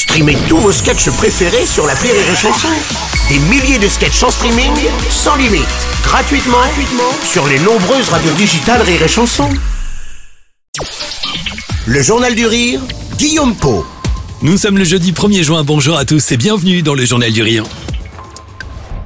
Streamez tous vos sketchs préférés sur la Rire et Chanson. Des milliers de sketchs en streaming, sans limite, gratuitement, gratuitement sur les nombreuses radios digitales Rire et Chanson. Le Journal du Rire, Guillaume Po. Nous sommes le jeudi 1er juin, bonjour à tous et bienvenue dans le Journal du Rire.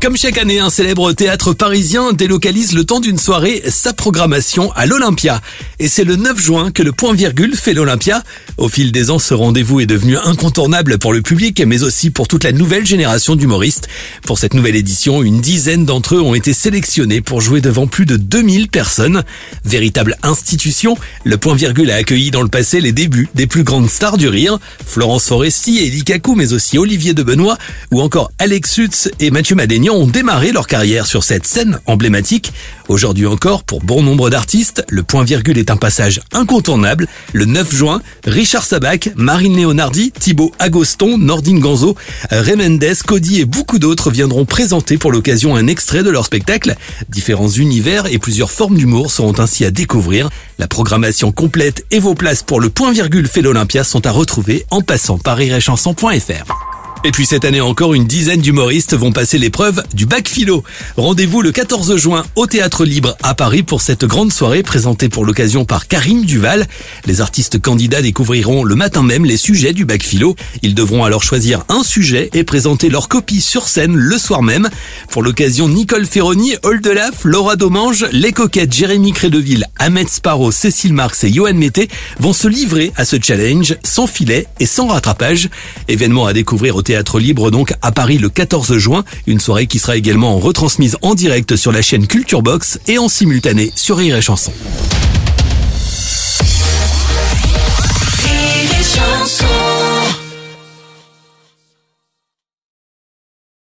Comme chaque année, un célèbre théâtre parisien délocalise le temps d'une soirée sa programmation à l'Olympia. Et c'est le 9 juin que le point virgule fait l'Olympia. Au fil des ans, ce rendez-vous est devenu incontournable pour le public, mais aussi pour toute la nouvelle génération d'humoristes. Pour cette nouvelle édition, une dizaine d'entre eux ont été sélectionnés pour jouer devant plus de 2000 personnes. Véritable institution, le point virgule a accueilli dans le passé les débuts des plus grandes stars du rire, Florence Foresti, Elie Kakou, mais aussi Olivier de Benoît, ou encore Alex Sutz et Mathieu Madénian ont démarré leur carrière sur cette scène emblématique. Aujourd'hui encore, pour bon nombre d'artistes, le point virgule est un passage incontournable. Le 9 juin, Richard Sabac, Marine Leonardi, Thibaut Agoston, Nordine Ganzo, Remendes, Cody et beaucoup d'autres viendront présenter pour l'occasion un extrait de leur spectacle. Différents univers et plusieurs formes d'humour seront ainsi à découvrir. La programmation complète et vos places pour le point virgule fait l'Olympia sont à retrouver en passant par iréchanson.fr. Et puis cette année encore, une dizaine d'humoristes vont passer l'épreuve du bac philo. Rendez-vous le 14 juin au Théâtre Libre à Paris pour cette grande soirée présentée pour l'occasion par Karim Duval. Les artistes candidats découvriront le matin même les sujets du bac philo. Ils devront alors choisir un sujet et présenter leur copie sur scène le soir même. Pour l'occasion, Nicole Ferroni, Oldelaf, Laura Domange, Les Coquettes, Jérémy Crédeville, Ahmed Sparrow, Cécile Marx et Johan Mété vont se livrer à ce challenge sans filet et sans rattrapage. Événement à découvrir au Théâtre Théâtre Libre donc à Paris le 14 juin. Une soirée qui sera également retransmise en direct sur la chaîne Culture Box et en simultané sur Rire et.